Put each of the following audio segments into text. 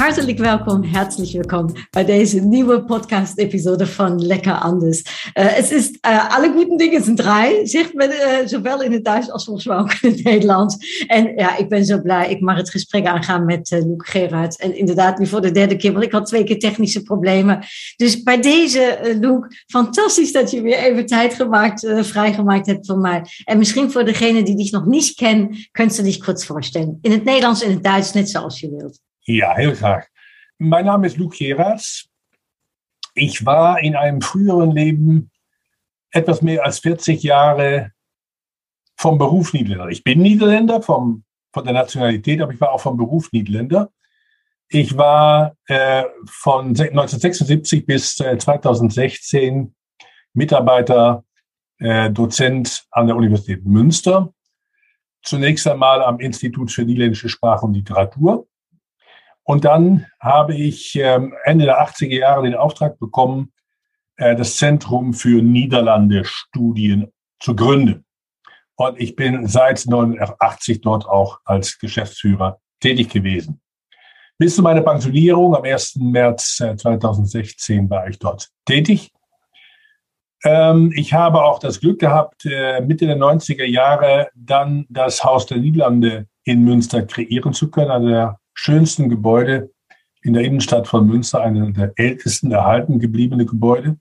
Hartelijk welkom, herzlich willkommen bei deze nieuwe podcast-episode van Lekker Anders. Uh, het is uh, alle goede dingen zijn drei, zegt men uh, zowel in het Duits als volgens mij ook in het Nederlands. En ja, ik ben zo blij. Ik mag het gesprek aangaan met uh, Luc. En inderdaad, nu voor de derde keer, want ik had twee keer technische problemen. Dus bij deze, Luc, fantastisch dat je weer even tijd gemaakt, vrijgemaakt hebt voor mij. En misschien voor degene die dich nog niet kennen, kunt je dich kurz voorstellen. In het Nederlands en het Duits, net zoals je wilt. Ja, heel graag. Mein Name ist Luke Gerards. Ich war in einem früheren Leben etwas mehr als 40 Jahre vom Beruf Niederländer. Ich bin Niederländer vom, von der Nationalität, aber ich war auch vom Beruf Niederländer. Ich war äh, von 1976 bis äh, 2016 Mitarbeiter, äh, Dozent an der Universität Münster. Zunächst einmal am Institut für Niederländische Sprache und Literatur. Und dann habe ich ähm, Ende der 80er Jahre den Auftrag bekommen, äh, das Zentrum für Niederlande-Studien zu gründen. Und ich bin seit 1989 dort auch als Geschäftsführer tätig gewesen. Bis zu meiner Pensionierung am 1. März 2016 war ich dort tätig. Ähm, ich habe auch das Glück gehabt, äh, Mitte der 90er Jahre dann das Haus der Niederlande in Münster kreieren zu können, also der schönsten Gebäude in der Innenstadt von Münster, einer der ältesten erhalten gebliebene Gebäude.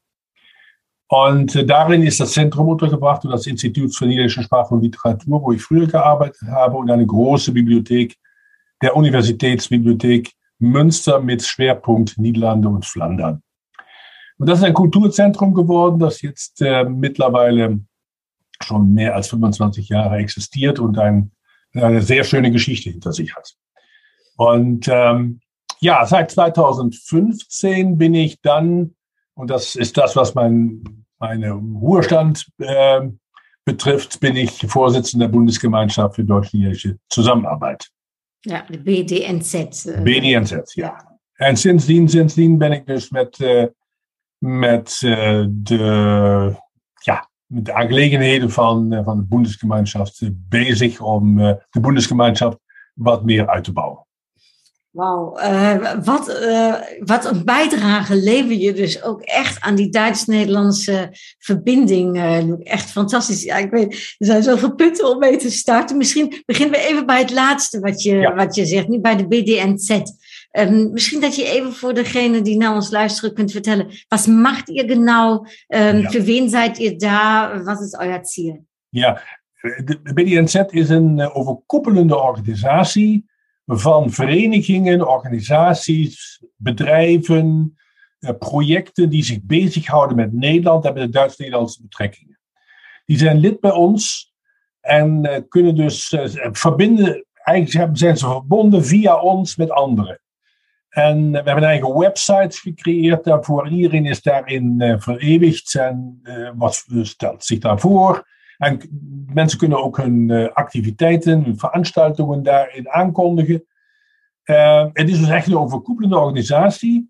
Und äh, darin ist das Zentrum untergebracht und das Institut für Niederländische Sprache und Literatur, wo ich früher gearbeitet habe, und eine große Bibliothek, der Universitätsbibliothek Münster mit Schwerpunkt Niederlande und Flandern. Und das ist ein Kulturzentrum geworden, das jetzt äh, mittlerweile schon mehr als 25 Jahre existiert und ein, eine sehr schöne Geschichte hinter sich hat. Und ähm, ja, seit 2015 bin ich dann, und das ist das, was mein meine Ruhestand äh, betrifft, bin ich Vorsitzender der Bundesgemeinschaft für deutsch-niederländische Zusammenarbeit. Ja, BDNZ. Uh, BDNZ, ja. En sindsdien, sindsdien ben ik dus met, uh, met uh, de, ja, met de aangelegenheden van, van de Bundesgemeinschaft bezig om de Bundesgemeinschaft wat meer uit te bouwen. Wauw, uh, wat, uh, wat een bijdrage lever je dus ook echt aan die Duits-Nederlandse verbinding. Uh, echt fantastisch. Ja, ik weet, er zijn zoveel punten om mee te starten. Misschien beginnen we even bij het laatste wat je, ja. wat je zegt, nu bij de BDNZ. Um, misschien dat je even voor degene die naar ons luisteren kunt vertellen, wat macht ihr genau? Um, ja. Für wen seid ihr da? Was is euer Ziel? Ja, de BDNZ is een overkoepelende organisatie van verenigingen, organisaties, bedrijven, eh, projecten die zich bezighouden met Nederland en met de Duits-Nederlandse betrekkingen. Die zijn lid bij ons en uh, kunnen dus uh, verbinden, eigenlijk zijn ze verbonden via ons met anderen. En we hebben eigen website gecreëerd daarvoor. Iedereen is daarin vereeuwigd en wat stelt zich daarvoor. En mensen kunnen ook hun activiteiten, hun veranstaltingen daarin aankondigen. Uh, het is dus echt een overkoepelende organisatie.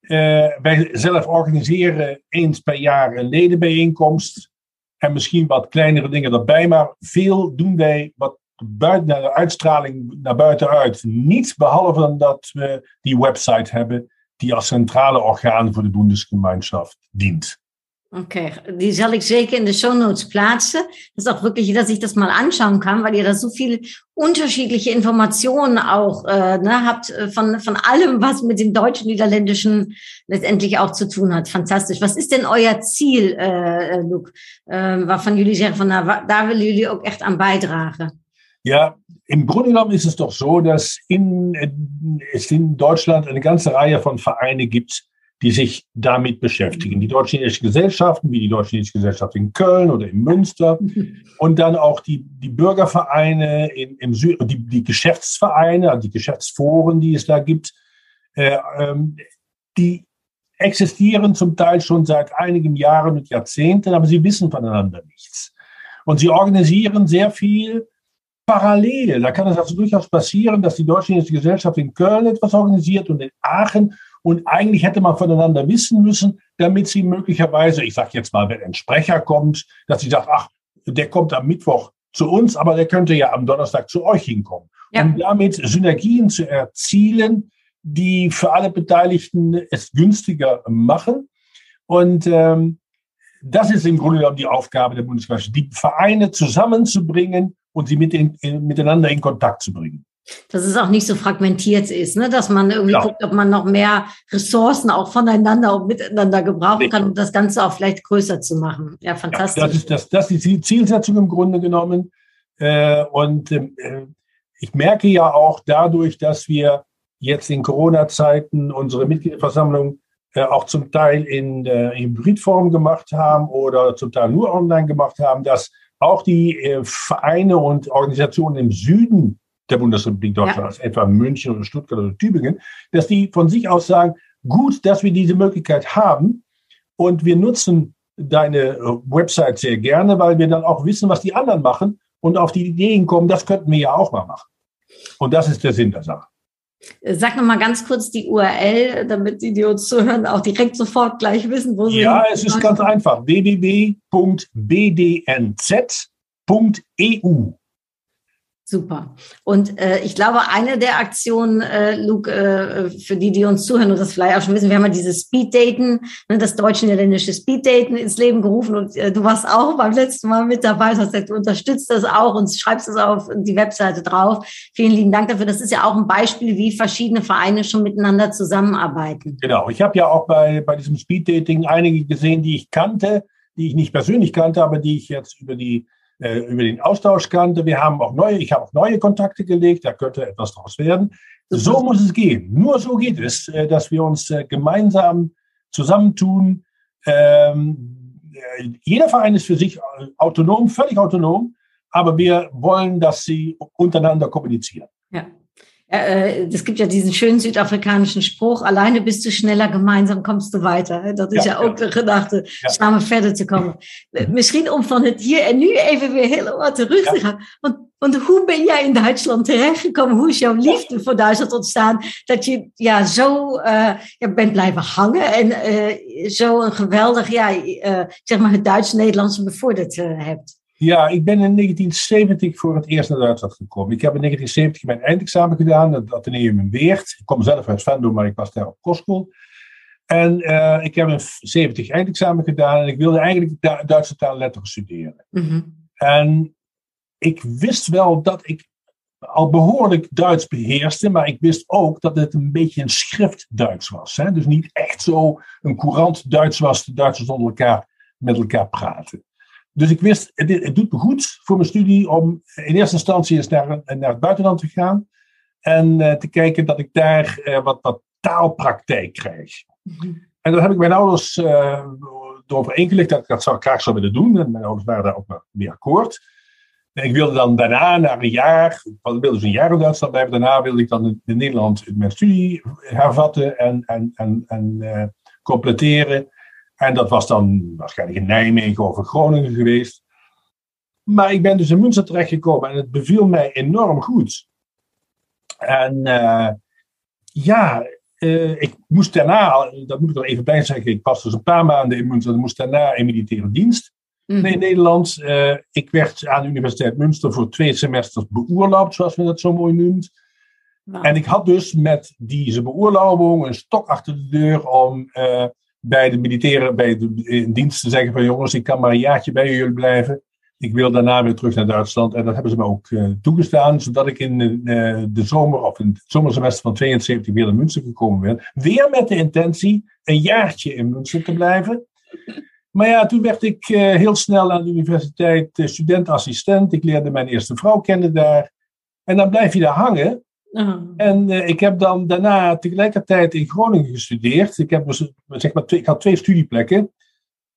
Uh, wij zelf organiseren eens per jaar een ledenbijeenkomst. En misschien wat kleinere dingen erbij. Maar veel doen wij wat buiten naar de uitstraling naar buitenuit. Niets behalve dat we die website hebben. Die als centrale orgaan voor de Bundesgemeinschaft dient. Okay, die soll ich zeker in de Show Notes plaatsen. Das ist auch wirklich, dass ich das mal anschauen kann, weil ihr da so viele unterschiedliche Informationen auch äh, ne, habt von, von allem, was mit dem deutschen, niederländischen letztendlich auch zu tun hat. Fantastisch. Was ist denn euer Ziel, äh, Luke? Äh, waarvan jullie zeggen van, nou, daar willen jullie ook echt aan bijdragen? Ja, im Grunde genommen ist es doch so, dass in, es in Deutschland eine ganze Reihe von Vereinen gibt, die sich damit beschäftigen. Die deutsch-chinesische Gesellschaften, wie die deutsch-chinesische Gesellschaft in Köln oder in Münster und dann auch die, die Bürgervereine in, im Süden, die, die Geschäftsvereine, also die Geschäftsforen, die es da gibt, äh, ähm, die existieren zum Teil schon seit einigen Jahren und Jahrzehnten, aber sie wissen voneinander nichts. Und sie organisieren sehr viel parallel. Da kann es also durchaus passieren, dass die Deutsch-Chinesische Gesellschaft in Köln etwas organisiert und in Aachen. Und eigentlich hätte man voneinander wissen müssen, damit sie möglicherweise, ich sage jetzt mal, wenn ein Sprecher kommt, dass sie sagt, ach, der kommt am Mittwoch zu uns, aber der könnte ja am Donnerstag zu euch hinkommen. Ja. Um damit Synergien zu erzielen, die für alle Beteiligten es günstiger machen. Und ähm, das ist im Grunde genommen die Aufgabe der Bundesgesellschaft, die Vereine zusammenzubringen und sie mit in, in, miteinander in Kontakt zu bringen. Dass es auch nicht so fragmentiert ist, ne? dass man irgendwie ja. guckt, ob man noch mehr Ressourcen auch voneinander und miteinander gebrauchen Richtig. kann, um das Ganze auch vielleicht größer zu machen. Ja, fantastisch. Ja, das, ist, das, das ist die Zielsetzung im Grunde genommen. Äh, und äh, ich merke ja auch dadurch, dass wir jetzt in Corona-Zeiten unsere Mitgliederversammlung äh, auch zum Teil in Hybridform gemacht haben oder zum Teil nur online gemacht haben, dass auch die Vereine und Organisationen im Süden der Bundesrepublik Deutschland, ja. also etwa München oder Stuttgart oder Tübingen, dass die von sich aus sagen, gut, dass wir diese Möglichkeit haben und wir nutzen deine äh, Website sehr gerne, weil wir dann auch wissen, was die anderen machen und auf die Ideen kommen, das könnten wir ja auch mal machen. Und das ist der Sinn der Sache. Sag noch mal ganz kurz die URL, damit die, die uns zuhören, auch direkt sofort gleich wissen, wo sie. Ja, es ist ganz einfach. www.bdnz.eu. Super. Und äh, ich glaube, eine der Aktionen, äh, Luke, äh, für die, die uns zuhören und das vielleicht auch schon wissen, wir haben ja dieses Speeddaten, ne, das deutsch-niederländische Speeddaten ins Leben gerufen und äh, du warst auch beim letzten Mal mit dabei, das heißt, du unterstützt das auch und schreibst es auf die Webseite drauf. Vielen lieben Dank dafür. Das ist ja auch ein Beispiel, wie verschiedene Vereine schon miteinander zusammenarbeiten. Genau. Ich habe ja auch bei, bei diesem Speeddating einige gesehen, die ich kannte, die ich nicht persönlich kannte, aber die ich jetzt über die äh, über den Austausch kannte. Wir haben auch neue, ich habe auch neue Kontakte gelegt, da könnte etwas draus werden. So muss es gehen. Nur so geht es, äh, dass wir uns äh, gemeinsam zusammentun. Ähm, jeder Verein ist für sich autonom, völlig autonom, aber wir wollen, dass sie untereinander kommunizieren. Ja. Es gibt ja diesen schönen südafrikanischen Spruch, alleine bist du schneller, gemeinsam kommst du weiter. Dat is ja, ja ook de gedachte, ja. samen verder te komen. Misschien om van het hier en nu even weer heel wat terug te gaan. Want, want hoe ben jij in Duitsland terechtgekomen? Hoe is jouw liefde voor Duitsland ontstaan? Dat je ja, zo uh, ja, bent blijven hangen en uh, zo een geweldig, ja, uh, zeg maar het Duits-Nederlandse bevorderd hebt. Ja, ik ben in 1970 voor het eerst naar Duitsland gekomen. Ik heb in 1970 mijn eindexamen gedaan, het ateneum in Weert. Ik kom zelf uit Venlo, maar ik was daar op kostschool. En uh, ik heb een 70 eindexamen gedaan en ik wilde eigenlijk Duitse taal letteren studeren. Mm -hmm. En ik wist wel dat ik al behoorlijk Duits beheerste, maar ik wist ook dat het een beetje een schrift-Duits was. Hè? Dus niet echt zo een courant Duits was, de Duitsers onder elkaar met elkaar praten. Dus ik wist, het, het, doet me goed voor mijn studie om in eerste instantie eens naar, naar het buitenland te gaan. En uh, te kijken dat ik daar uh, wat, wat taalpraktijk krijg. Mhm. En daar heb ik mijn ouders uh, erover ingelegd dat ik dat zou, graag zou willen doen. En mijn ouders waren daar ook mee akkoord. En ik wilde dan daarna, na een jaar, ik wilde dus een jaar in Duitsland blijven. Daarna wilde ik dan in, in Nederland mijn studie hervatten en, en, en, en completeren. En dat was dan waarschijnlijk in Nijmegen of in Groningen geweest. Maar ik ben dus in Münster terechtgekomen en het beviel mij enorm goed. En uh, ja, uh, ik moest daarna, dat moet ik er even bij zeggen, ik was dus een paar maanden in Münster, ik moest daarna in militaire dienst mm. in Nederland. Uh, ik werd aan de Universiteit Münster voor twee semesters beoorloopt, zoals men dat zo mooi noemt. Wow. En ik had dus met deze beoorlobing een stok achter de deur om bij de militairen, bij de dienst te zeggen van jongens, ik kan maar een jaartje bij jullie blijven. Ik wil daarna weer terug naar Duitsland. En dat hebben ze me ook uh, toegestaan, zodat ik in uh, de zomer of in het zomersemester van 72 weer naar Münster gekomen ben. Weer met de intentie een jaartje in Münster te blijven. Maar ja, toen werd ik uh, heel snel aan de universiteit studentassistent. Ik leerde mijn eerste vrouw kennen daar. En dan blijf je daar hangen. Oh. En uh, ik heb dan daarna tegelijkertijd in Groningen gestudeerd. Ik, heb dus, zeg maar, twee, ik had twee studieplekken.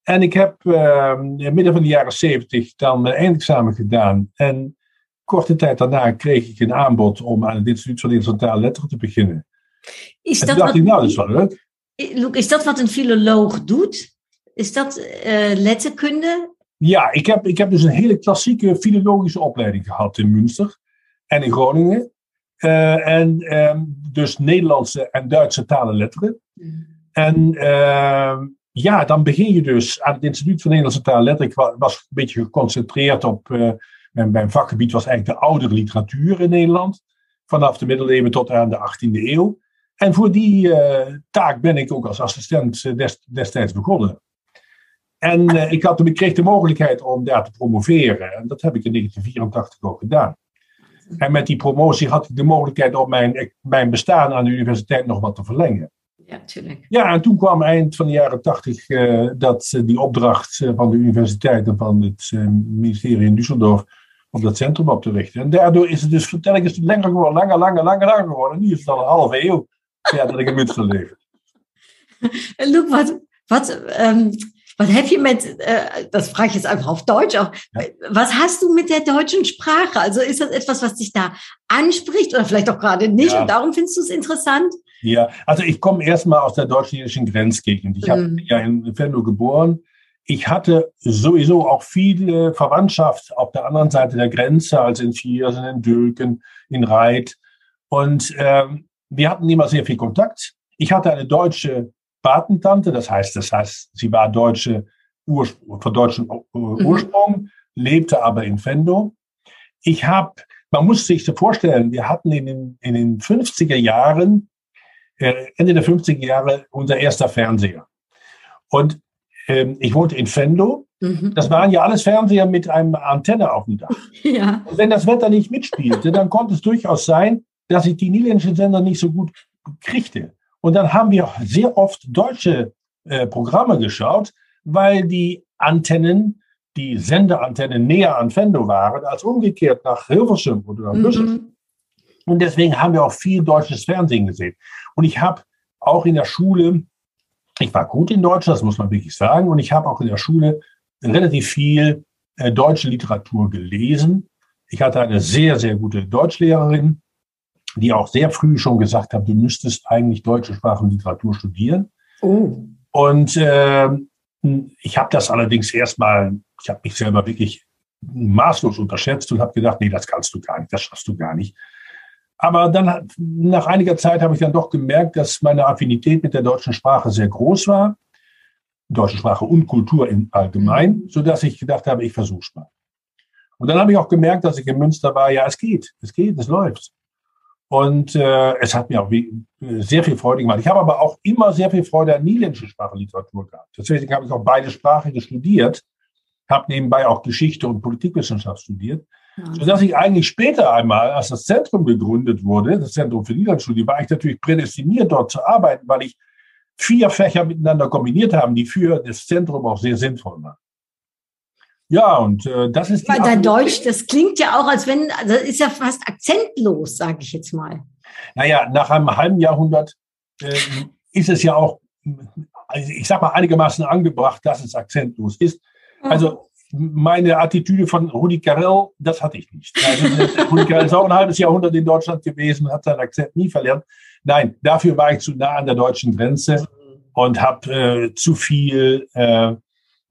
En ik heb uh, in midden van de jaren zeventig dan mijn eindexamen gedaan. En korte tijd daarna kreeg ik een aanbod om aan het Instituut van Internationale Letteren te beginnen. Is dat dacht wat, ik, nou, dat is wel leuk. Luc, is dat wat een filoloog doet? Is dat uh, letterkunde? Ja, ik heb, ik heb dus een hele klassieke filologische opleiding gehad in Münster. en in Groningen. Uh, en um, dus Nederlandse en Duitse talen letteren. Mm. En uh, ja, dan begin je dus aan het Instituut van Nederlandse Taal Letteren. Ik was een beetje geconcentreerd op. Uh, mijn, mijn, vakgebied was eigenlijk de oudere literatuur in Nederland. Vanaf de middeleeuwen tot aan de 18e eeuw. En voor die taak ben ik ook als assistent dest, destijds begonnen. En ik, had, ik kreeg de mogelijkheid om daar te promoveren. En dat heb ik in 1984 ook gedaan. En met die promotie had ik de mogelijkheid om mijn, mijn bestaan aan de universiteit nog wat te verlengen. Ja, tuurlijk. Ja, en toen kwam eind van de jaren tachtig uh, dat uh, die opdracht uh, van de universiteit en van het ministerie in Düsseldorf om dat centrum op te richten. En daardoor is het dus vertelkens langer geworden, langer, langer, langer, langer geworden. Nu is het al een halve eeuw ja, dat ik in Münster leef. Luc, wat, wat um, Was heb je mit, äh, das frage ich jetzt einfach auf Deutsch auch, ja. was hast du mit der deutschen Sprache? Also ist das etwas, was dich da anspricht oder vielleicht auch gerade nicht ja. und darum findest du es interessant? Ja, also ich komme erstmal aus der deutsch-niederischen Grenzgegend. Ich mhm. habe ja in Venlo geboren. Ich hatte sowieso auch viele Verwandtschaft auf der anderen Seite der Grenze, also in Viersen, in Dülken, in Reit. Und ähm, wir hatten immer sehr viel Kontakt. Ich hatte eine deutsche Patentante, das heißt, das heißt, sie war deutsche Ursprung, von deutschem mhm. Ursprung, mhm. lebte aber in Fendo. Ich habe, man muss sich so vorstellen, wir hatten in den, in den 50er Jahren, äh, Ende der 50er Jahre, unser erster Fernseher. Und ähm, ich wohnte in Fendo. Mhm. Das waren ja alles Fernseher mit einem Antenne auf dem Dach. Ja. Und wenn das Wetter nicht mitspielte, dann konnte es durchaus sein, dass ich die niederländischen Sender nicht so gut kriegte. Und dann haben wir sehr oft deutsche äh, Programme geschaut, weil die Antennen, die Sendeantennen näher an Fendo waren als umgekehrt nach Hilversum oder nach Düsseldorf. Mhm. Und deswegen haben wir auch viel deutsches Fernsehen gesehen. Und ich habe auch in der Schule, ich war gut in Deutsch, das muss man wirklich sagen, und ich habe auch in der Schule relativ viel äh, deutsche Literatur gelesen. Ich hatte eine sehr, sehr gute Deutschlehrerin, die auch sehr früh schon gesagt haben, du müsstest eigentlich deutsche Sprache und Literatur studieren. Oh. Und äh, ich habe das allerdings erstmal, ich habe mich selber wirklich maßlos unterschätzt und habe gedacht, nee, das kannst du gar nicht, das schaffst du gar nicht. Aber dann, nach einiger Zeit habe ich dann doch gemerkt, dass meine Affinität mit der deutschen Sprache sehr groß war. Deutsche Sprache und Kultur im Allgemeinen, mhm. so dass ich gedacht habe, ich versuche es mal. Und dann habe ich auch gemerkt, dass ich in Münster war, ja, es geht, es geht, es läuft. Und äh, es hat mir auch sehr viel Freude gemacht. Ich habe aber auch immer sehr viel Freude an niederländische Sprachliteratur gehabt. Deswegen habe ich auch beide Sprachen studiert, habe nebenbei auch Geschichte und Politikwissenschaft studiert, ja. sodass ich eigentlich später einmal, als das Zentrum gegründet wurde, das Zentrum für Niederlandstudie, war ich natürlich prädestiniert, dort zu arbeiten, weil ich vier Fächer miteinander kombiniert habe, die für das Zentrum auch sehr sinnvoll waren. Ja, und äh, das ist. Weil dein Deutsch, das klingt ja auch, als wenn, also ist ja fast akzentlos, sage ich jetzt mal. Naja, nach einem halben Jahrhundert äh, ist es ja auch, also ich sag mal, einigermaßen angebracht, dass es akzentlos ist. Also meine Attitüde von Rudi Carell, das hatte ich nicht. Also, Rudi Carell ist auch ein halbes Jahrhundert in Deutschland gewesen, hat seinen Akzent nie verlernt. Nein, dafür war ich zu nah an der deutschen Grenze und habe äh, zu viel äh,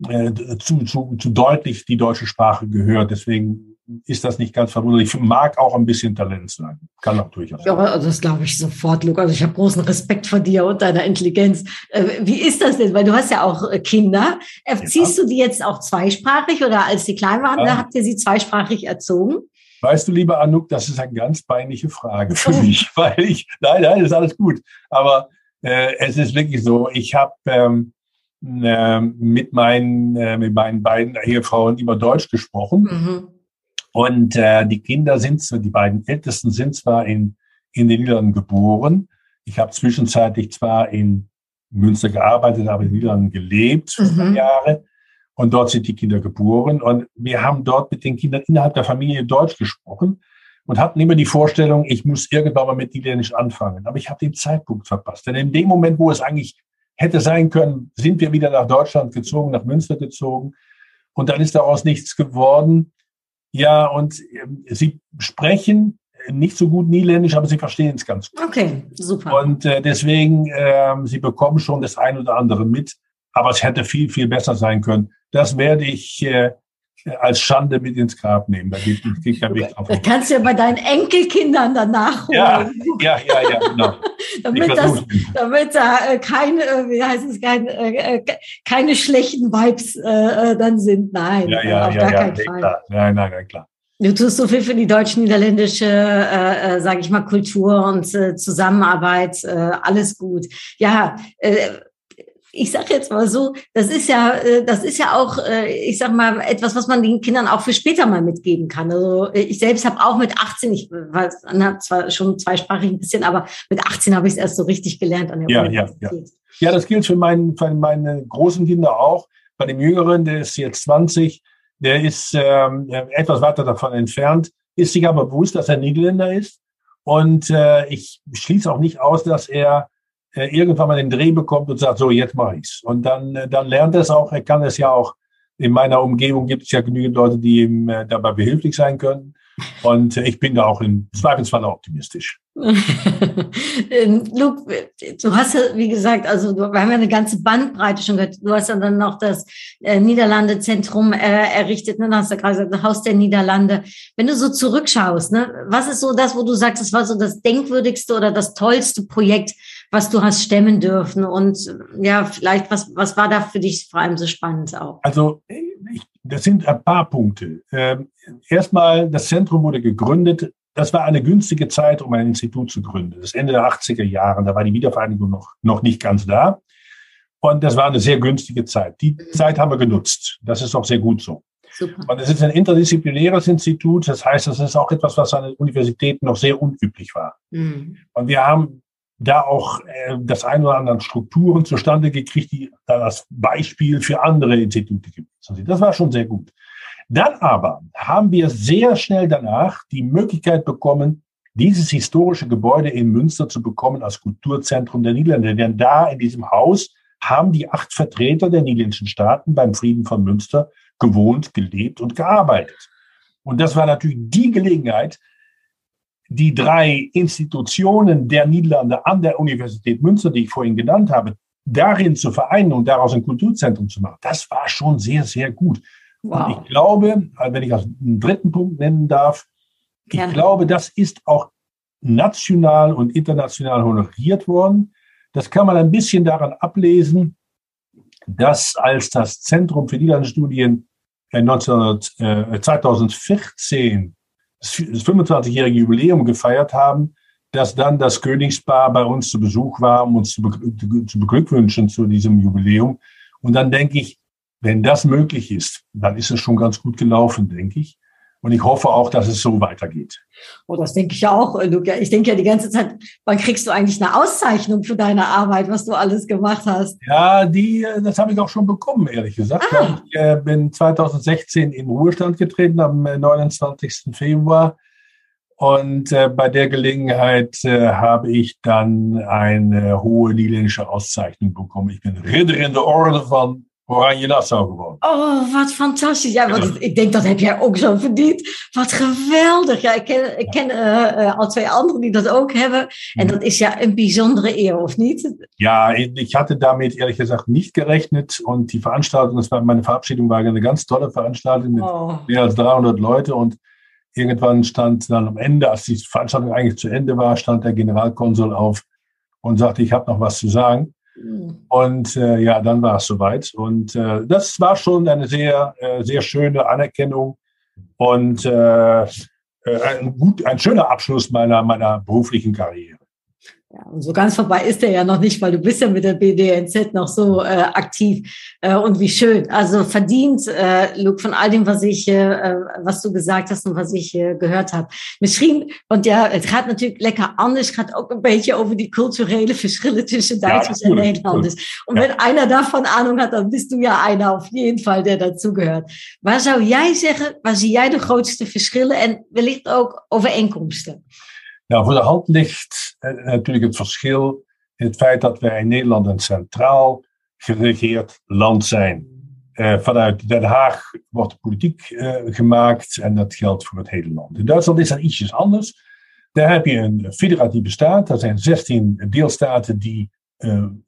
äh, zu, zu, zu deutlich die deutsche Sprache gehört. Deswegen ist das nicht ganz verwunderlich. Ich mag auch ein bisschen Talent sein. Kann auch durchaus sein. Ja, das glaube ich sofort, Luke. Also ich habe großen Respekt vor dir und deiner Intelligenz. Äh, wie ist das denn? Weil du hast ja auch äh, Kinder. Erziehst ja. du die jetzt auch zweisprachig oder als die klein waren, ja. da habt ihr sie zweisprachig erzogen? Weißt du, lieber Anouk, das ist eine ganz peinliche Frage für mich, weil ich, nein, nein, ist alles gut. Aber äh, es ist wirklich so, ich habe ähm, äh, mit, meinen, äh, mit meinen beiden Ehefrauen immer Deutsch gesprochen. Mhm. Und äh, die Kinder sind, die beiden Ältesten sind zwar in, in den Niederlanden geboren. Ich habe zwischenzeitlich zwar in Münster gearbeitet, aber in den Niederlanden gelebt, mhm. Jahre. Und dort sind die Kinder geboren. Und wir haben dort mit den Kindern innerhalb der Familie Deutsch gesprochen und hatten immer die Vorstellung, ich muss irgendwann mal mit Niederländisch anfangen. Aber ich habe den Zeitpunkt verpasst. Denn in dem Moment, wo es eigentlich hätte sein können, sind wir wieder nach Deutschland gezogen, nach Münster gezogen. Und dann ist daraus nichts geworden. Ja, und ähm, sie sprechen nicht so gut Niederländisch, aber sie verstehen es ganz gut. Okay, super. Und äh, deswegen, äh, sie bekommen schon das ein oder andere mit, aber es hätte viel, viel besser sein können. Das werde ich äh, als Schande mit ins Grab nehmen. Da geht, geht kein Weg drauf. Das kannst du ja bei deinen Enkelkindern danach holen. Ja, ja, ja, ja genau. damit, das, damit da äh, keine, äh, wie heißt es, keine, äh, keine schlechten Vibes äh, dann sind. Nein, ja, ja, auf ja, gar ja, keinen Fall. Klar. Nein, nein, nein, klar. Du tust so viel für die deutsch-niederländische, äh, äh, sage ich mal, Kultur und äh, Zusammenarbeit. Äh, alles gut. Ja, äh, ich sage jetzt mal so, das ist ja, äh, das ist ja auch, äh, ich sag mal, etwas, was man den Kindern auch für später mal mitgeben kann. Also äh, ich selbst habe auch mit 18, ich war zwar schon zweisprachig ein bisschen, aber mit 18 habe ich es erst so richtig gelernt an der ja, Universität. Ja, ja. ja, das gilt für, meinen, für meine großen Kinder auch. Bei dem Jüngeren, der ist jetzt 20, der ist ähm, etwas weiter davon entfernt, ist sich aber bewusst, dass er Niederländer ist. Und äh, ich schließe auch nicht aus, dass er irgendwann mal den Dreh bekommt und sagt, so, jetzt mache ich's. Und dann, äh, dann lernt er es auch. Er kann es ja auch. In meiner Umgebung gibt es ja genügend Leute, die ihm äh, dabei behilflich sein können. Und ich bin da auch im Zweifelsfall optimistisch. Ähm, Luke, du hast ja, wie gesagt, also wir haben ja eine ganze Bandbreite schon gehört. Du hast ja dann noch das äh, Niederlande-Zentrum äh, errichtet, ne? Du hast ja gerade gesagt, Haus der Niederlande. Wenn du so zurückschaust, ne, was ist so das, wo du sagst, das war so das denkwürdigste oder das tollste Projekt, was du hast stemmen dürfen? Und ja, vielleicht, was, was war da für dich vor allem so spannend auch? Also, ich, das sind ein paar Punkte. Ähm, erstmal, das Zentrum wurde gegründet das war eine günstige Zeit, um ein Institut zu gründen. Das Ende der 80er Jahre, da war die Wiedervereinigung noch, noch nicht ganz da. Und das war eine sehr günstige Zeit. Die Zeit haben wir genutzt. Das ist auch sehr gut so. Super. Und es ist ein interdisziplinäres Institut. Das heißt, es ist auch etwas, was an den Universitäten noch sehr unüblich war. Mhm. Und wir haben da auch äh, das ein oder andere Strukturen zustande gekriegt, die da das Beispiel für andere Institute gibt. Das war schon sehr gut. Dann aber haben wir sehr schnell danach die Möglichkeit bekommen, dieses historische Gebäude in Münster zu bekommen als Kulturzentrum der Niederlande. Denn da in diesem Haus haben die acht Vertreter der niederländischen Staaten beim Frieden von Münster gewohnt, gelebt und gearbeitet. Und das war natürlich die Gelegenheit, die drei Institutionen der Niederlande an der Universität Münster, die ich vorhin genannt habe, darin zu vereinen und daraus ein Kulturzentrum zu machen. Das war schon sehr, sehr gut. Wow. Und ich glaube, wenn ich einen dritten Punkt nennen darf, Gerne. ich glaube, das ist auch national und international honoriert worden. Das kann man ein bisschen daran ablesen, dass als das Zentrum für Niederlandstudien 2014 das 25-jährige Jubiläum gefeiert haben, dass dann das Königspaar bei uns zu Besuch war, um uns zu beglückwünschen zu diesem Jubiläum. Und dann denke ich, wenn das möglich ist, dann ist es schon ganz gut gelaufen, denke ich. Und ich hoffe auch, dass es so weitergeht. Oh, das denke ich ja auch, Luca. Ich denke ja die ganze Zeit, wann kriegst du eigentlich eine Auszeichnung für deine Arbeit, was du alles gemacht hast? Ja, die, das habe ich auch schon bekommen, ehrlich gesagt. Ah. Ich äh, bin 2016 in Ruhestand getreten, am 29. Äh, Februar. Und äh, bei der Gelegenheit äh, habe ich dann eine hohe niederländische Auszeichnung bekommen. Ich bin Ritter in der Orde van Oranje Nassau geworden. Oh, wat fantastisch. Ja, want ik denk dat heb jij ook zo verdiend. Wat geweldig. Ja, ik ken, ik ken uh, uh, al twee anderen die dat ook hebben. En dat is ja een bijzondere Ehr, of niet? Ja, ich hatte damit ehrlich gesagt nicht gerechnet. Und die Veranstaltung, das war meine Verabschiedung, war eine ganz tolle Veranstaltung mit oh. mehr als 300 Leute. Und irgendwann stand dann am Ende, als die Veranstaltung eigentlich zu Ende war, stand der Generalkonsul auf und sagte, ich habe noch was zu sagen. Und äh, ja, dann war es soweit. Und äh, das war schon eine sehr, äh, sehr schöne Anerkennung und äh, äh, ein, gut, ein schöner Abschluss meiner, meiner beruflichen Karriere. Ja, und so ganz vorbei ist er ja noch nicht, weil du bist ja mit der BDNZ noch so äh, aktiv äh, und wie schön. Also verdient, äh, Luke, von all dem, was ich, äh, was du gesagt hast und was ich äh, gehört habe. Misschien, want ja, het gaat natuurlijk lekker anders, het gaat ook een beetje over die culturele verschillen tussen Duitsers ja, en Nederlanders. Und ja. wenn einer davon Ahnung hat, dann bist du ja einer auf jeden Fall, der dazugehört. Waar zou jij zeggen, waar zie jij de grootste verschillen en wellicht ook overeenkomsten? Nou, voor de hand ligt eh, natuurlijk het verschil in het feit dat wij in Nederland een centraal geregeerd land zijn. Eh, vanuit Den Haag wordt de politiek eh, gemaakt en dat geldt voor het hele land. In Duitsland is dat ietsjes anders. Daar heb je een federatieve staat. Er zijn 16 deelstaten die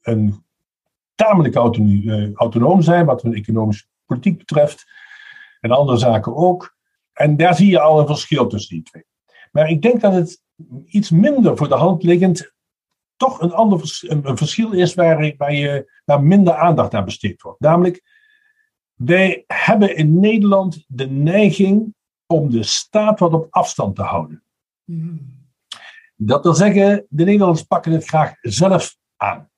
een tamelijk autonoom zijn wat hun economische politiek betreft. en andere zaken ook. En daar zie je al een verschil tussen die twee. Maar ik denk dat het iets minder voor de hand liggend toch een ander een, verschil is waar, waar, je, waar minder aandacht aan besteed wordt. Namelijk, wij hebben in Nederland de neiging om de staat wat op afstand te houden. Hmm. Dat wil zeggen, de Nederlanders pakken het graag zelf aan.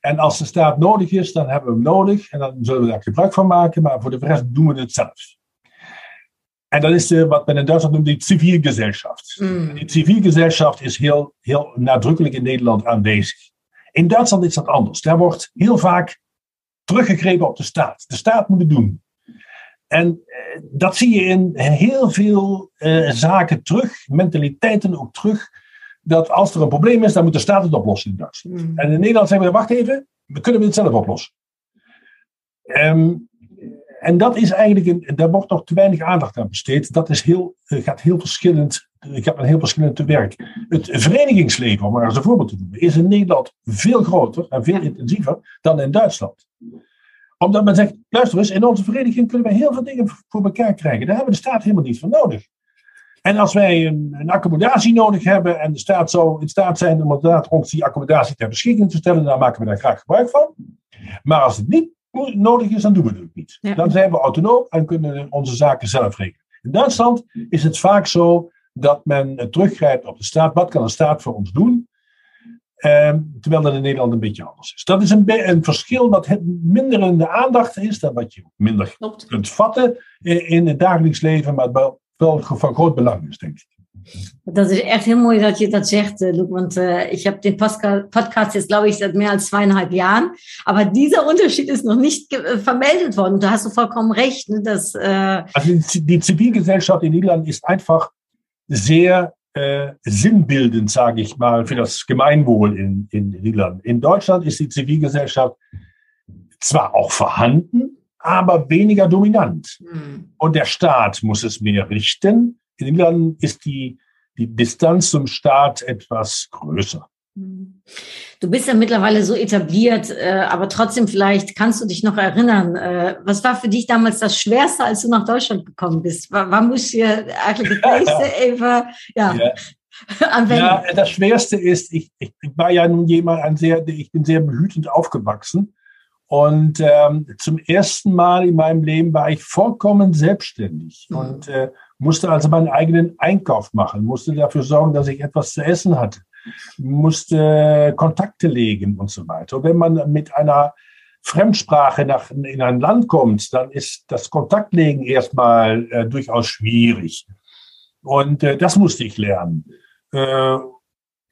En als de staat nodig is, dan hebben we hem nodig en dan zullen we daar gebruik van maken, maar voor de rest doen we het zelf. En dat is de, wat men in Duitsland noemt die civielgesellschaft. Mm. Die civielgesellschaft is heel, heel nadrukkelijk in Nederland aanwezig. In Duitsland is dat anders. Daar wordt heel vaak teruggegrepen op de staat. De staat moet het doen. En eh, dat zie je in heel veel eh, zaken terug, mentaliteiten ook terug dat als er een probleem is, dan moet de staat het oplossen in Duitsland. Mm. En in Nederland zeggen we, wacht even, we kunnen het zelf oplossen. Um, en dat is eigenlijk, een, daar wordt nog te weinig aandacht aan besteed. Dat is heel, eh, gaat heel verschillend, gaat een heel verschillend te werk. Het verenigingsleven, om maar eens een voorbeeld te noemen, is in Nederland veel groter en veel intensiever dan in Duitsland. Omdat men zegt, luister eens, in onze vereniging kunnen we heel veel dingen voor elkaar krijgen. Daar hebben de staat helemaal niet voor nodig. En als wij een, een, accommodatie nodig hebben en de staat zou in staat zijn om inderdaad ons die accommodatie ter beschikking te stellen, dan maken we daar graag gebruik van. Maar als het niet nodig is, dan doen we het niet. Dan zijn we autonoom en kunnen onze zaken zelf regelen. In Duitsland is het vaak zo dat men teruggrijpt op de staat. Wat kan de staat voor ons doen? Ehm, terwijl dat in Nederland een beetje anders is. Dat is een, een verschil wat minder in de aandacht is, dan wat je minder kunt vatten in het dagelijks leven, maar wel van groot belang is, denk ik. Das ist echt heel mooi dat je dat zegt, äh, Luke. Und äh, ich habe den Podcast jetzt, glaube ich, seit mehr als zweieinhalb Jahren. Aber dieser Unterschied ist noch nicht äh, vermeldet worden. Da hast du vollkommen recht. Ne, dass, äh also die Zivilgesellschaft in Niederland ist einfach sehr äh, sinnbildend, sage ich mal, für das Gemeinwohl in, in Niederland. In Deutschland ist die Zivilgesellschaft zwar auch vorhanden, aber weniger dominant. Mhm. Und der Staat muss es mehr richten. In England ist die, die Distanz zum Staat etwas größer. Du bist ja mittlerweile so etabliert, äh, aber trotzdem vielleicht kannst du dich noch erinnern. Äh, was war für dich damals das Schwerste, als du nach Deutschland gekommen bist? Wann musst du eigentlich ja, ja. anwenden? Ja, das Schwerste ist, ich, ich war ja nun jemand, ein sehr, ich bin sehr behütend aufgewachsen. Und ähm, zum ersten Mal in meinem Leben war ich vollkommen selbstständig mhm. und äh, musste also meinen eigenen Einkauf machen, musste dafür sorgen, dass ich etwas zu essen hatte, musste Kontakte legen und so weiter. Und wenn man mit einer Fremdsprache nach, in ein Land kommt, dann ist das Kontaktlegen erstmal äh, durchaus schwierig. Und äh, das musste ich lernen. Äh,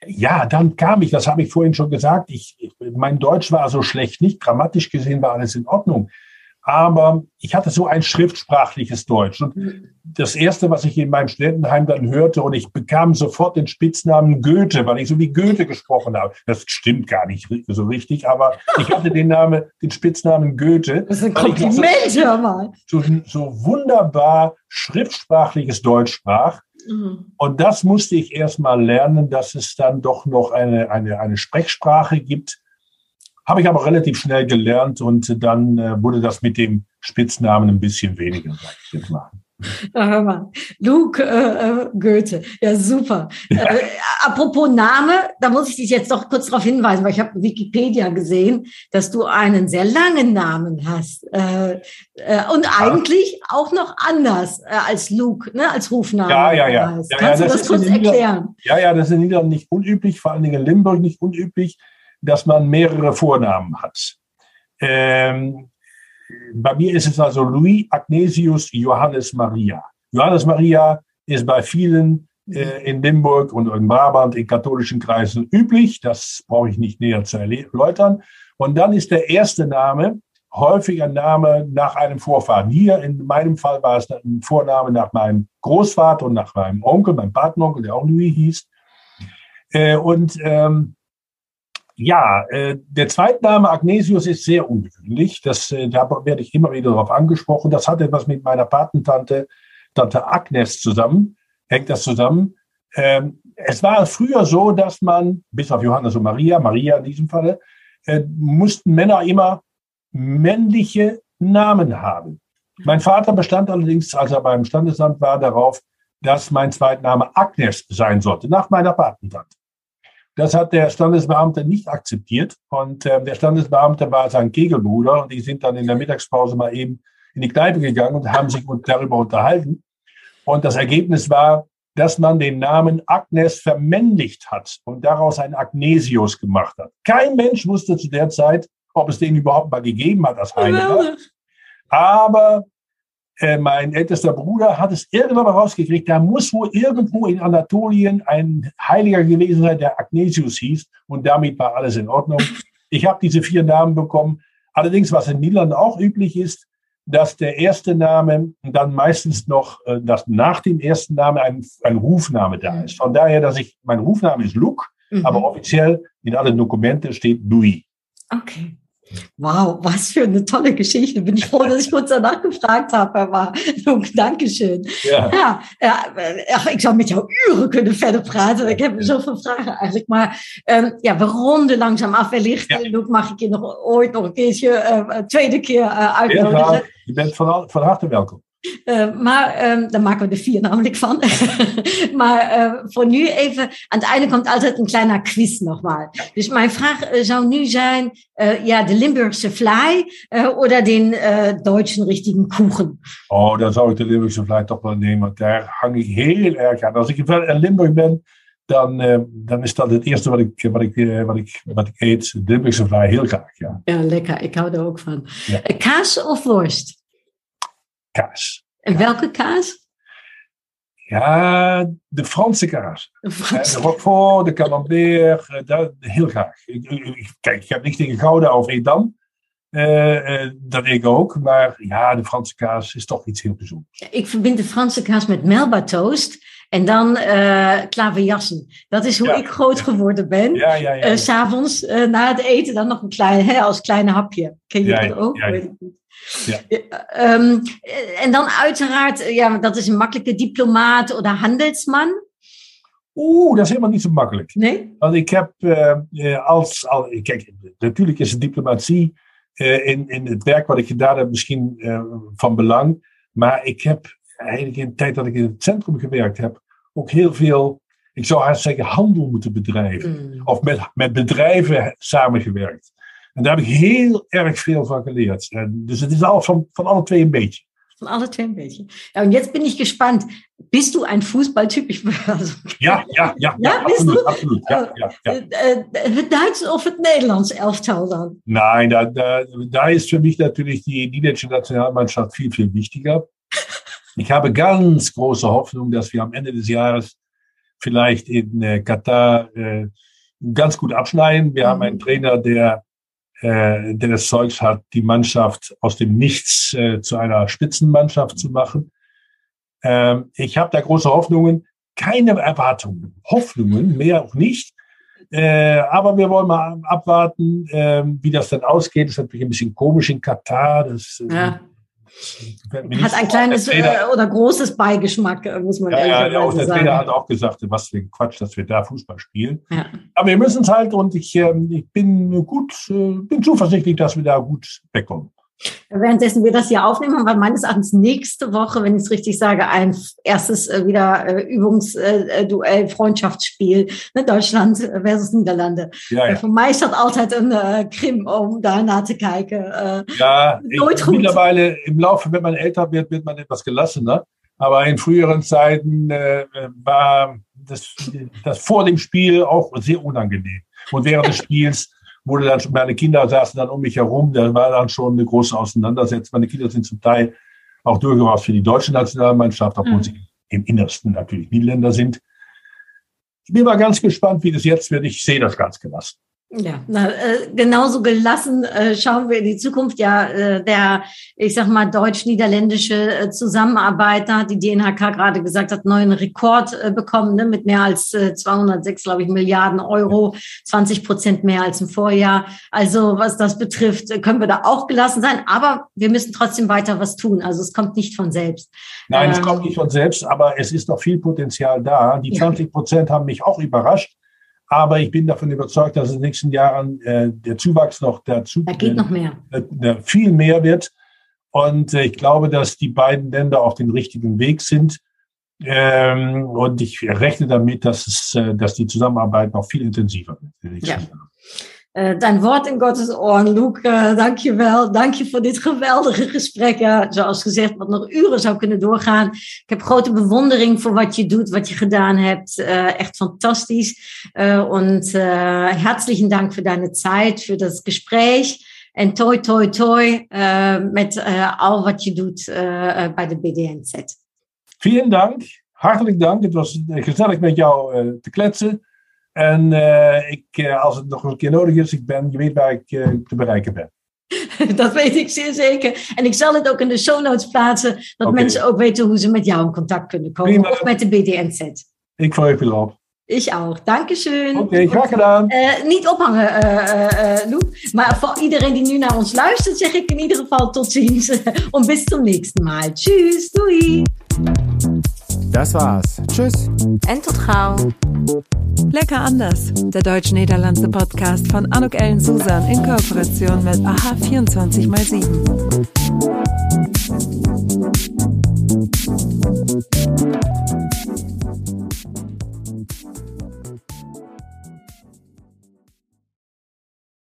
ja, dann kam ich, das habe ich vorhin schon gesagt, ich, mein Deutsch war so schlecht nicht, grammatisch gesehen war alles in Ordnung. Aber ich hatte so ein schriftsprachliches Deutsch. Und das Erste, was ich in meinem Studentenheim dann hörte, und ich bekam sofort den Spitznamen Goethe, weil ich so wie Goethe gesprochen habe. Das stimmt gar nicht so richtig, aber ich hatte den Namen, den Spitznamen Goethe. Das ist ein Kompliment, hör mal. So, so wunderbar schriftsprachliches Deutsch sprach. Mhm. Und das musste ich erst mal lernen, dass es dann doch noch eine, eine, eine Sprechsprache gibt. Habe ich aber relativ schnell gelernt und dann äh, wurde das mit dem Spitznamen ein bisschen weniger, sag ich jetzt mal. hör mal. Luke äh, äh, Goethe. Ja, super. Ja. Äh, apropos Name, da muss ich dich jetzt doch kurz darauf hinweisen, weil ich habe Wikipedia gesehen, dass du einen sehr langen Namen hast. Äh, äh, und ja. eigentlich auch noch anders äh, als Luke, ne, als Rufname. Ja, ja, ja. ja Kannst du das, das kurz erklären? Ja, ja, das ist in Niederlanden nicht unüblich, vor allen Dingen in Limburg nicht unüblich, dass man mehrere Vornamen hat. Ähm, bei mir ist es also Louis Agnesius Johannes Maria. Johannes Maria ist bei vielen äh, in Limburg und in Brabant in katholischen Kreisen üblich. Das brauche ich nicht näher zu erläutern. Und dann ist der erste Name häufig ein Name nach einem Vorfahren. Hier in meinem Fall war es ein Vorname nach meinem Großvater und nach meinem Onkel, meinem Patenonkel, der auch Louis hieß. Äh, und ähm, ja, äh, der Zweitname Agnesius ist sehr ungewöhnlich. Das, äh, da werde ich immer wieder darauf angesprochen. Das hat etwas mit meiner Patentante, Tante Agnes zusammen, hängt das zusammen. Ähm, es war früher so, dass man, bis auf Johannes und Maria, Maria in diesem Falle, äh, mussten Männer immer männliche Namen haben. Mein Vater bestand allerdings, als er beim Standesamt war, darauf, dass mein Zweitname Agnes sein sollte, nach meiner Patentante. Das hat der Standesbeamte nicht akzeptiert und äh, der Standesbeamte war sein Kegelbruder und die sind dann in der Mittagspause mal eben in die Kneipe gegangen und haben sich darüber unterhalten. Und das Ergebnis war, dass man den Namen Agnes vermännlicht hat und daraus ein Agnesius gemacht hat. Kein Mensch wusste zu der Zeit, ob es den überhaupt mal gegeben hat als Heiliger. Aber äh, mein ältester Bruder hat es irgendwann mal rausgekriegt, da muss wohl irgendwo in Anatolien ein Heiliger gewesen sein, der Agnesius hieß. Und damit war alles in Ordnung. Ich habe diese vier Namen bekommen. Allerdings, was in Niederlanden auch üblich ist, dass der erste Name dann meistens noch, äh, dass nach dem ersten Namen ein, ein Rufname da ist. Von daher, dass ich, mein Rufname ist Luke, mhm. aber offiziell in allen Dokumenten steht Louis. Okay. Wow, was für eine tolle Geschichte. Bin ich froh, dass ich kurz danach gefragt habe, War. Dankeschön. Ja. ja, ja ik zou met jou uren kunnen verder praten. Ik heb zoveel vragen eigenlijk. Maar um, ja, we ronden langzaam af. Wellicht ja. mag ik je nog ooit nog een keertje, uh, tweede keer uh, uitnodigen. Je bent van, van harte welkom. Uh, maar um, daar maken we de vier namelijk van. maar uh, voor nu even, aan het einde komt altijd een kleiner quiz nogmaal. Dus mijn vraag uh, zou nu zijn, ja, de Limburgse Fly oder den deutschen richtigen Kuchen? Oh, dan zou ik de Limburgse Fly toch wel nemen, want daar hang ik heel erg aan. Als ik in Limburg ben, dan, dan is dat het eerste wat ik, wat ik, wat ik, wat ik eet. De Limburgse Fly, heel graag, ja. Ja, lekker. Ik hou er ook van. Ja. Kaas of worst? Kaas. En welke kaas? Ja, de Franse kaas. De, Franse. de Roquefort, de Camembert, eh, dat, heel graag. Ik, kijk, ik heb niks tegen Gouda of Edam. Uh, uh, dat ik ook. Maar ja, de Franse kaas is toch iets heel bijzonders. Ik verbind de Franse kaas met melba toast. En dan uh, klaverjassen. Dat is hoe ik groot geworden ben. Ja, ja, ja. S'avonds na het eten dan nog een klein, hè, als kleine hapje. Ken je dat ook? Ja. Um, en dan uiteraard, ja, dat is een makkelijke diplomaat of handelsman. Oeh, dat is helemaal niet zo makkelijk. Nee? Want ik heb uh, als, al, kijk, natuurlijk is de diplomatie uh, in, in het werk wat ik gedaan heb misschien uh, van belang. Maar ik heb eigenlijk in de tijd dat ik in het centrum gewerkt heb, ook heel veel, ik zou haast zeggen, handel moeten bedrijven. Mm. Of met, met bedrijven samengewerkt. En daar heb ik heel erg veel van geleerd. En dus het is al van, van alle twee een beetje. Von alle twee een beetje. Ja, und jetzt bin ich gespannt. Bist du ein Fußballtyp? Ich, also, ja, ja, ja, ja, absolut. Ja, ja, ja. Het Duits of het Nederlands elftal dan? Nein, da, da, da ist für mich natürlich die niederländische Nationalmannschaft viel, viel wichtiger. Ich habe ganz große Hoffnung, dass wir am Ende des Jahres vielleicht in äh, Katar äh, ganz gut abschneiden. Wir mhm. haben einen Trainer, der äh, der das Zeugs hat, die Mannschaft aus dem Nichts äh, zu einer Spitzenmannschaft zu machen. Ähm, ich habe da große Hoffnungen, keine Erwartungen, Hoffnungen, mehr auch nicht. Äh, aber wir wollen mal abwarten, äh, wie das dann ausgeht. Das ist natürlich ein bisschen komisch in Katar. Das, äh, ja. Hat ein kleines Trainer, oder großes Beigeschmack, äh, muss man ja, ja, ja, auch der sagen. Trainer hat auch gesagt, was für ein Quatsch, dass wir da Fußball spielen. Ja. Aber wir müssen es halt und ich, ähm, ich bin gut, äh, bin zuversichtlich, dass wir da gut wegkommen. Währenddessen wir das hier aufnehmen, weil meines Erachtens nächste Woche, wenn ich es richtig sage, ein erstes äh, wieder äh, Übungsduell, äh, Freundschaftsspiel, ne, Deutschland versus Niederlande. Ja, ja. Voor mij staat altijd een uh, Krim um da naar te kijken. Ja, ich, mittlerweile im Laufe, wenn man älter wird, wird man etwas gelassener. Aber in früheren Zeiten äh, war das, das vor dem Spiel auch sehr unangenehm. Und während des Spiels wurde dann schon, meine Kinder saßen dann um mich herum, da war dann schon eine große Auseinandersetzung. Meine Kinder sind zum Teil auch durchaus für die deutsche Nationalmannschaft, obwohl mhm. sie im Innersten natürlich Niederländer sind. Ich bin mal ganz gespannt, wie das jetzt wird. Ich sehe das ganz gelassen. Ja, na, äh, genauso gelassen äh, schauen wir in die Zukunft. Ja, äh, der, ich sag mal, deutsch-niederländische äh, Zusammenarbeit, da hat die DNHK gerade gesagt, hat neuen Rekord äh, bekommen, ne, mit mehr als äh, 206, glaube ich, Milliarden Euro, 20 Prozent mehr als im Vorjahr. Also was das betrifft, äh, können wir da auch gelassen sein, aber wir müssen trotzdem weiter was tun. Also es kommt nicht von selbst. Nein, ähm, es kommt nicht von selbst, aber es ist noch viel Potenzial da. Die 20 Prozent ja. haben mich auch überrascht. Aber ich bin davon überzeugt, dass in den nächsten Jahren äh, der Zuwachs noch dazu da geht noch mehr. Äh, viel mehr wird. Und äh, ich glaube, dass die beiden Länder auf dem richtigen Weg sind. Ähm, und ich rechne damit, dass, es, äh, dass die Zusammenarbeit noch viel intensiver wird. Ja. Uh, dein woord in Gottes. Uh, dank je wel. Dank je voor dit geweldige gesprek. Ja, zoals gezegd, wat nog uren zou kunnen doorgaan. Ik heb grote bewondering voor wat je doet, wat je gedaan hebt. Uh, echt fantastisch. und herzlichen Dank für deine Zeit, für das Gespräch. En toi, toi, toi met al wat je doet bij de BDNZ. Vielen Dank. Hartelijk dank. Het was gezellig met jou te kletsen. En uh, ik, uh, als het nog een keer nodig is, ik ben, je weet waar ik uh, te bereiken ben. dat weet ik zeer zeker. En ik zal het ook in de show notes plaatsen, dat okay. mensen ook weten hoe ze met jou in contact kunnen komen. Prima. Of met de BDNZ. Ik verheug me erop. Ich auch. Dankeschön. Oké, okay, graag gedaan. Uh, niet ophangen, uh, uh, Lou. Maar voor iedereen die nu naar ons luistert, zeg ik in ieder geval tot ziens. Und bis zum nächsten Mal. Tschüss, doei. Das war's. Tschüss. En tot gauw. Lecker anders. Der deutsch-niederlandse Podcast von Anuk Ellen Susan in Kooperation mit AHA 24x7.